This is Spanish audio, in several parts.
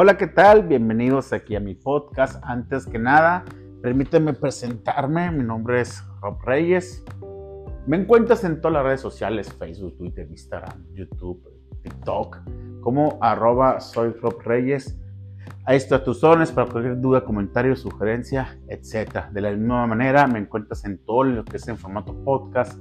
Hola, ¿qué tal? Bienvenidos aquí a mi podcast. Antes que nada, permíteme presentarme. Mi nombre es Rob Reyes. Me encuentras en todas las redes sociales, Facebook, Twitter, Instagram, YouTube, TikTok, como arroba soy Rob Reyes. Ahí está tus zonas para cualquier duda, comentario, sugerencia, etc. De la misma manera, me encuentras en todo lo que es en formato podcast,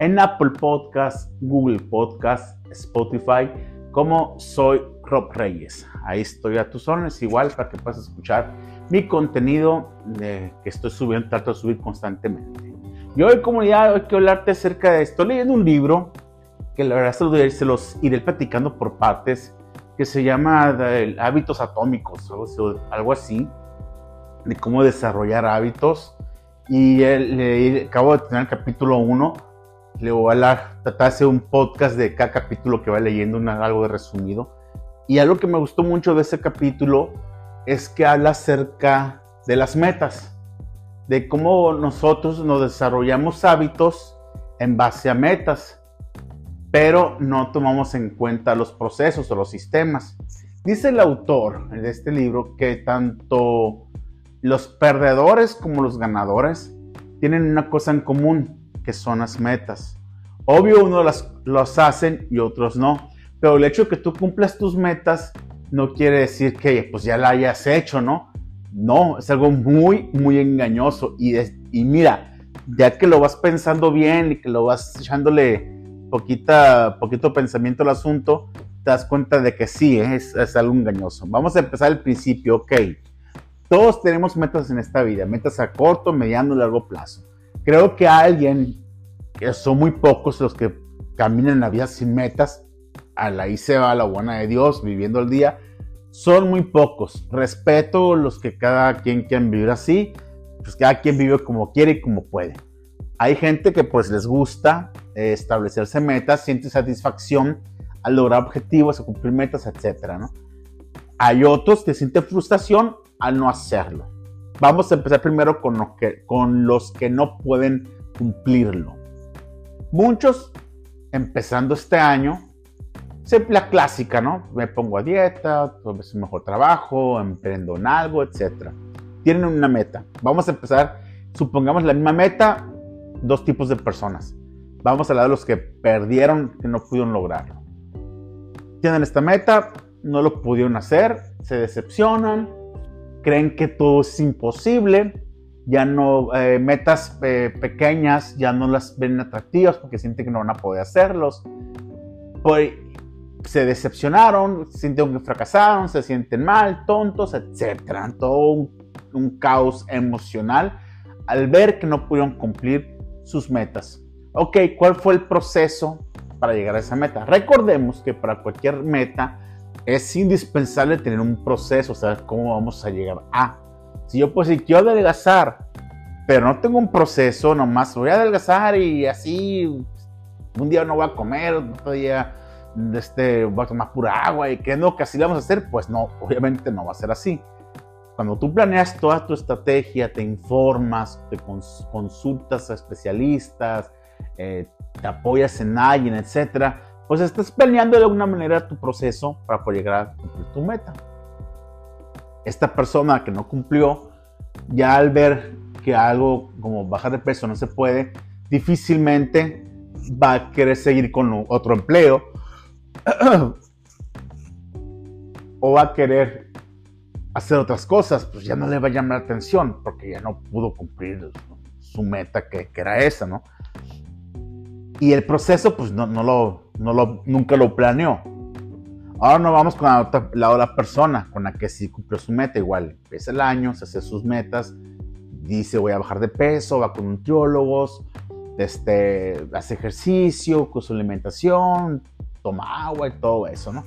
en Apple Podcast, Google Podcast, Spotify, como soy Rob Reyes. Ahí estoy a tus órdenes, igual para que puedas escuchar mi contenido que estoy subiendo, trato de subir constantemente. Y hoy, comunidad, hoy quiero hablarte acerca de esto. Leyendo un libro que la verdad se los iré platicando por partes, que se llama Hábitos Atómicos, algo así, de cómo desarrollar hábitos. Y le, acabo de tener el capítulo 1. Le voy a tratar de hacer un podcast de cada capítulo que va leyendo, algo de resumido y algo que me gustó mucho de ese capítulo es que habla acerca de las metas, de cómo nosotros nos desarrollamos hábitos en base a metas, pero no tomamos en cuenta los procesos o los sistemas. Dice el autor de este libro que tanto los perdedores como los ganadores tienen una cosa en común, que son las metas. Obvio, uno las los hacen y otros no. Pero el hecho de que tú cumplas tus metas no quiere decir que pues ya la hayas hecho, ¿no? No, es algo muy, muy engañoso. Y, y mira, ya que lo vas pensando bien y que lo vas echándole poquita, poquito pensamiento al asunto, te das cuenta de que sí, ¿eh? es, es algo engañoso. Vamos a empezar al principio, ok. Todos tenemos metas en esta vida, metas a corto, mediano y largo plazo. Creo que alguien, que son muy pocos los que caminan la vida sin metas, a la ahí se va la buena de Dios, viviendo el día, son muy pocos. Respeto los que cada quien quiere vivir así, pues cada quien vive como quiere y como puede. Hay gente que pues les gusta eh, establecerse metas, siente satisfacción al lograr objetivos, a cumplir metas, etc. ¿no? Hay otros que sienten frustración al no hacerlo. Vamos a empezar primero con, que, con los que no pueden cumplirlo. Muchos, empezando este año, la clásica, ¿no? Me pongo a dieta, un mejor trabajo, emprendo en algo, etc. Tienen una meta. Vamos a empezar, supongamos la misma meta, dos tipos de personas. Vamos a hablar de los que perdieron, que no pudieron lograrlo. Tienen esta meta, no lo pudieron hacer, se decepcionan, creen que todo es imposible, ya no, eh, metas eh, pequeñas ya no las ven atractivas porque sienten que no van a poder hacerlos. Se decepcionaron, sintieron que fracasaron, se sienten mal, tontos, etc. Todo un, caos emocional al ver que no pudieron cumplir sus metas. Ok, ¿cuál fue el proceso para llegar a esa meta? Recordemos que para cualquier meta es indispensable tener un proceso, saber cómo vamos a llegar a. Si yo pues si quiero adelgazar, pero no tengo un proceso, nomás voy a adelgazar y así un día no voy a comer, otro día este, voy a tomar pura agua y que no, que así lo vamos a hacer, pues no, obviamente no va a ser así. Cuando tú planeas toda tu estrategia, te informas, te consultas a especialistas, eh, te apoyas en alguien, etcétera, pues estás planeando de alguna manera tu proceso para poder llegar a cumplir tu meta. Esta persona que no cumplió, ya al ver que algo como bajar de peso no se puede, difícilmente va a querer seguir con otro empleo o va a querer hacer otras cosas, pues ya no le va a llamar la atención porque ya no pudo cumplir su meta que, era esa, ¿no? Y el proceso, pues no, no, lo, no lo, nunca lo planeó. Ahora nos vamos con la otra, la otra persona, con la que sí cumplió su meta. Igual empieza el año, se hace sus metas, dice voy a bajar de peso, va con nutriólogos, este, hace ejercicio, con su alimentación, toma agua y todo eso, ¿no?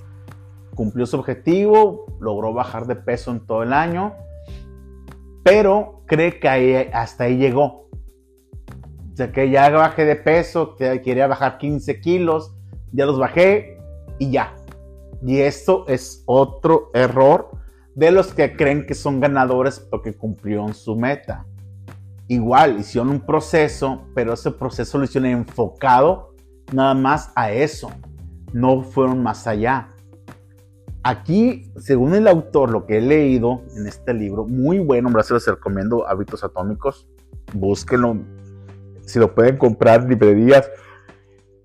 Cumplió su objetivo, logró bajar de peso en todo el año, pero cree que hasta ahí llegó. O sea, que ya bajé de peso, que quería bajar 15 kilos, ya los bajé y ya. Y esto es otro error de los que creen que son ganadores porque cumplieron su meta. Igual, hicieron un proceso, pero ese proceso lo hicieron enfocado nada más a eso no fueron más allá. Aquí, según el autor, lo que he leído en este libro, muy bueno, hombre, se recomiendo, Hábitos Atómicos, búsquenlo, si lo pueden comprar en librerías,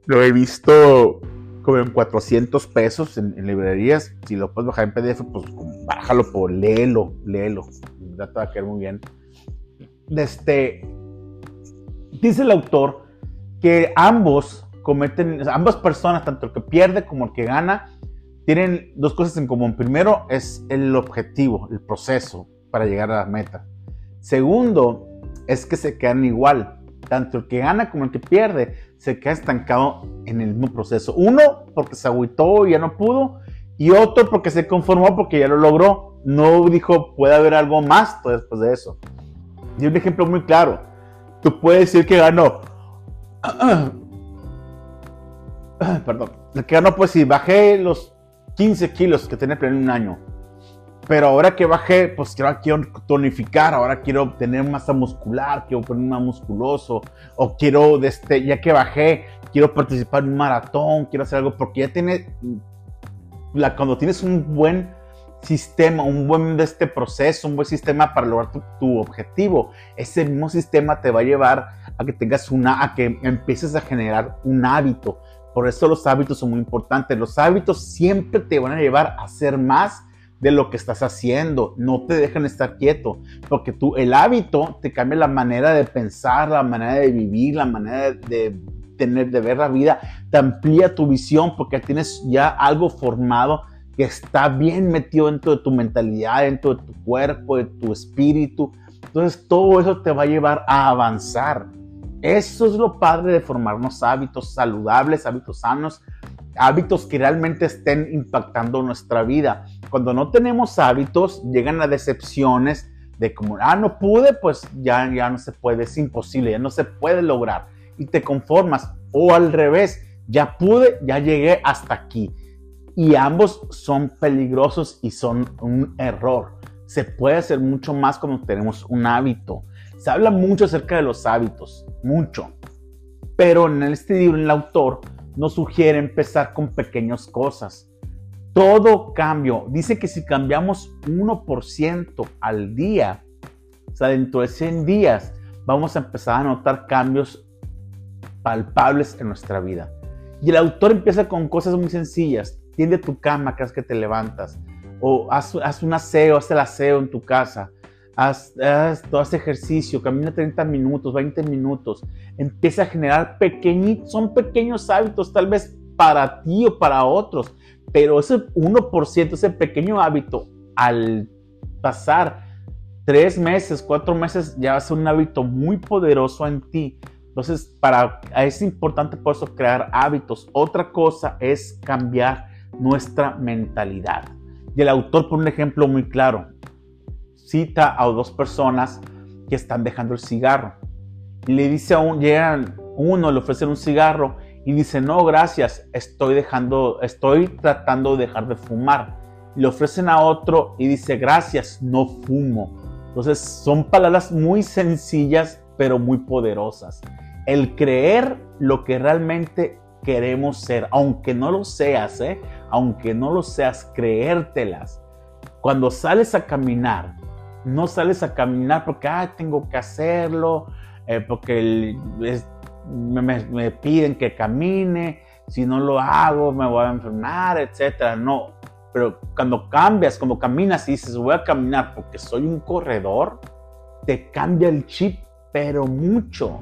lo he visto como en 400 pesos en, librerías, si lo puedes bajar en PDF, pues bájalo, por, léelo, léelo, ya te va a quedar muy bien. Este, dice el autor que ambos cometen, ambas personas, tanto el que pierde como el que gana, tienen dos cosas en común. Primero es el objetivo, el proceso para llegar a la meta. Segundo es que se quedan igual. Tanto el que gana como el que pierde se queda estancado en el mismo proceso. Uno porque se agüitó y ya no pudo. Y otro porque se conformó porque ya lo logró. No dijo, puede haber algo más después de eso. Y un ejemplo muy claro. Tú puedes decir que ganó. Perdón. Que ganó, pues si bajé los 15 kilos que tenía en un año. Pero ahora que bajé, pues quiero, quiero tonificar, ahora quiero tener masa muscular, quiero ponerme más musculoso, o quiero, este, ya que bajé, quiero participar en un maratón, quiero hacer algo, porque ya tiene, la, cuando tienes un buen sistema, un buen de este proceso, un buen sistema para lograr tu, tu, objetivo, ese mismo sistema te va a llevar a que tengas una, a que empieces a generar un hábito. Por eso los hábitos son muy importantes. Los hábitos siempre te van a llevar a hacer más de lo que estás haciendo. No te dejan estar quieto, porque tú, el hábito te cambia la manera de pensar, la manera de vivir, la manera de tener, de ver la vida, te amplía tu visión porque tienes ya algo formado que está bien metido dentro de tu mentalidad, dentro de tu cuerpo, de tu espíritu. Entonces todo eso te va a llevar a avanzar. Eso es lo padre de formarnos hábitos saludables, hábitos sanos, hábitos que realmente estén impactando nuestra vida. Cuando no tenemos hábitos, llegan a decepciones de como, ah, no pude, pues ya, ya no se puede, es imposible, ya no se puede lograr. Y te conformas. O al revés, ya pude, ya llegué hasta aquí. Y ambos son peligrosos y son un error. Se puede hacer mucho más cuando tenemos un hábito. Se habla mucho acerca de los hábitos, mucho. Pero en este libro, el autor nos sugiere empezar con pequeñas cosas. Todo cambio, dice que si cambiamos 1% al día, o sea, dentro de 100 días, vamos a empezar a notar cambios palpables en nuestra vida. Y el autor empieza con cosas muy sencillas. Tiende tu cama cada vez que te levantas. O haz, haz un aseo, haz el aseo en tu casa haz, todo ese ejercicio, camina 30 minutos, 20 minutos, empieza a generar pequeñitos, son pequeños hábitos tal vez para ti o para otros, pero ese 1%, ese pequeño hábito, al pasar tres meses, cuatro meses, ya va a ser un hábito muy poderoso en ti. Entonces, para, es importante por eso crear hábitos. Otra cosa es cambiar nuestra mentalidad. Y el autor pone un ejemplo muy claro cita a dos personas que están dejando el cigarro. Y le dice a un, llegan uno, le ofrecen un cigarro y dice, no, gracias, estoy dejando, estoy tratando de dejar de fumar. Le ofrecen a otro y dice, gracias, no fumo. Entonces son palabras muy sencillas, pero muy poderosas. El creer lo que realmente queremos ser, aunque no lo seas, ¿eh? aunque no lo seas, creértelas. Cuando sales a caminar, no sales a caminar porque tengo que hacerlo, eh, porque me, piden que camine, si no lo hago me voy a enfermar, etc. No, pero cuando cambias, cuando caminas y dices voy a caminar porque soy un corredor, te cambia el chip, pero mucho.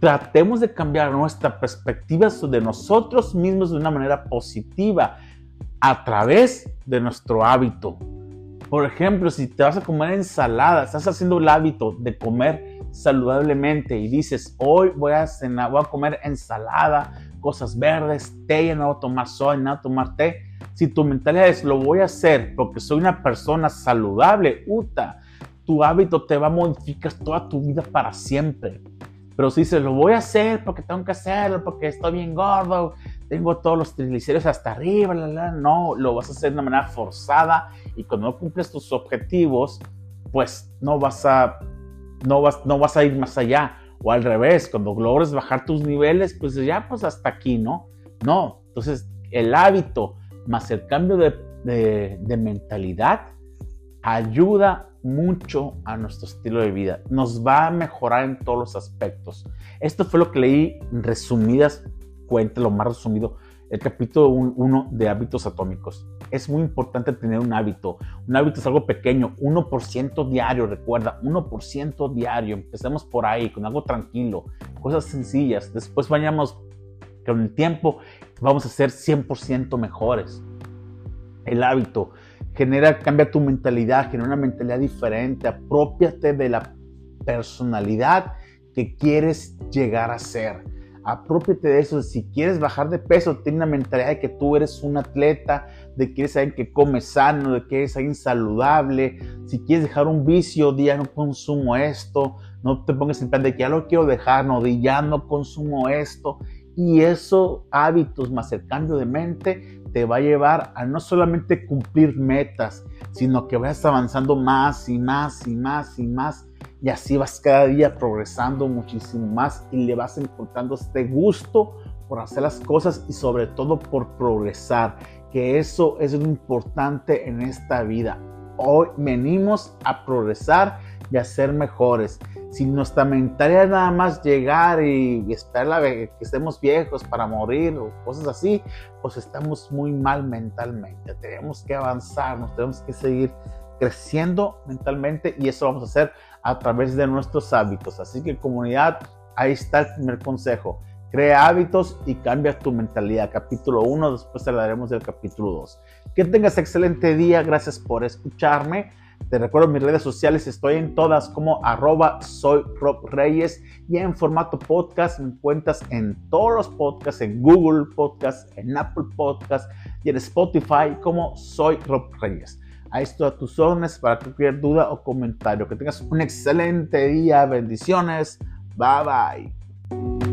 Tratemos de cambiar nuestra perspectiva de nosotros mismos de una manera positiva a través de nuestro hábito. Por ejemplo, si te vas a comer ensalada, estás haciendo el hábito de comer saludablemente y dices, hoy voy a cenar, voy a comer ensalada, cosas verdes, té, ya no voy a tomar soy, no a tomar té. Si tu mentalidad es, lo voy a hacer porque soy una persona saludable, uta, tu hábito te va a modificar toda tu vida para siempre. Pero si dices, lo voy a hacer porque tengo que hacerlo, porque estoy bien gordo, tengo todos los triglicéridos hasta arriba, no, lo vas a hacer de una manera forzada y cuando no cumples tus objetivos, pues no vas a, no vas, no vas a ir más allá. O al revés, cuando logres bajar tus niveles, pues ya pues hasta aquí, ¿no? No, entonces el hábito más el cambio de, de mentalidad ayuda mucho a nuestro estilo de vida. Nos va a mejorar en todos los aspectos. Esto fue lo que leí en resumidas cuentas, lo más resumido, el capítulo 1 de hábitos atómicos. Es muy importante tener un hábito. Un hábito es algo pequeño, 1% diario, recuerda, 1% diario. Empecemos por ahí, con algo tranquilo, cosas sencillas. Después vayamos con el tiempo, vamos a ser 100% mejores. El hábito genera, cambia tu mentalidad, genera una mentalidad diferente, apropiate de la personalidad que quieres llegar a ser. Apropiate de eso. Si quieres bajar de peso, ten una mentalidad de que tú eres un atleta, de que eres alguien que come sano, de que eres alguien saludable. Si quieres dejar un vicio, día no consumo esto. No te pongas en plan de que ya lo quiero dejar, no, de ya no consumo esto. Y esos hábitos más el cambio de mente te va a llevar a no solamente cumplir metas, sino que vayas avanzando más y más y más y más. Y así vas cada día progresando muchísimo más y le vas encontrando este gusto por hacer las cosas y sobre todo por progresar, que eso es lo importante en esta vida. Hoy venimos a progresar y a ser mejores si nuestra mentalidad nada más llegar y esperar que estemos viejos para morir o cosas así, pues estamos muy mal mentalmente. Tenemos que avanzar, nos tenemos que seguir creciendo mentalmente y eso vamos a hacer a través de nuestros hábitos. Así que comunidad, ahí está el primer consejo. Crea hábitos y cambia tu mentalidad. Capítulo 1, después hablaremos del capítulo 2. Que tengas excelente día. Gracias por escucharme. Te recuerdo mis redes sociales, estoy en todas como arroba soy Rob Reyes y en formato podcast me encuentras en todos los podcasts, en Google Podcast, en Apple Podcast y en Spotify como soy Rob Reyes. Ahí estoy a tus órdenes para cualquier duda o comentario. Que tengas un excelente día, bendiciones, bye bye.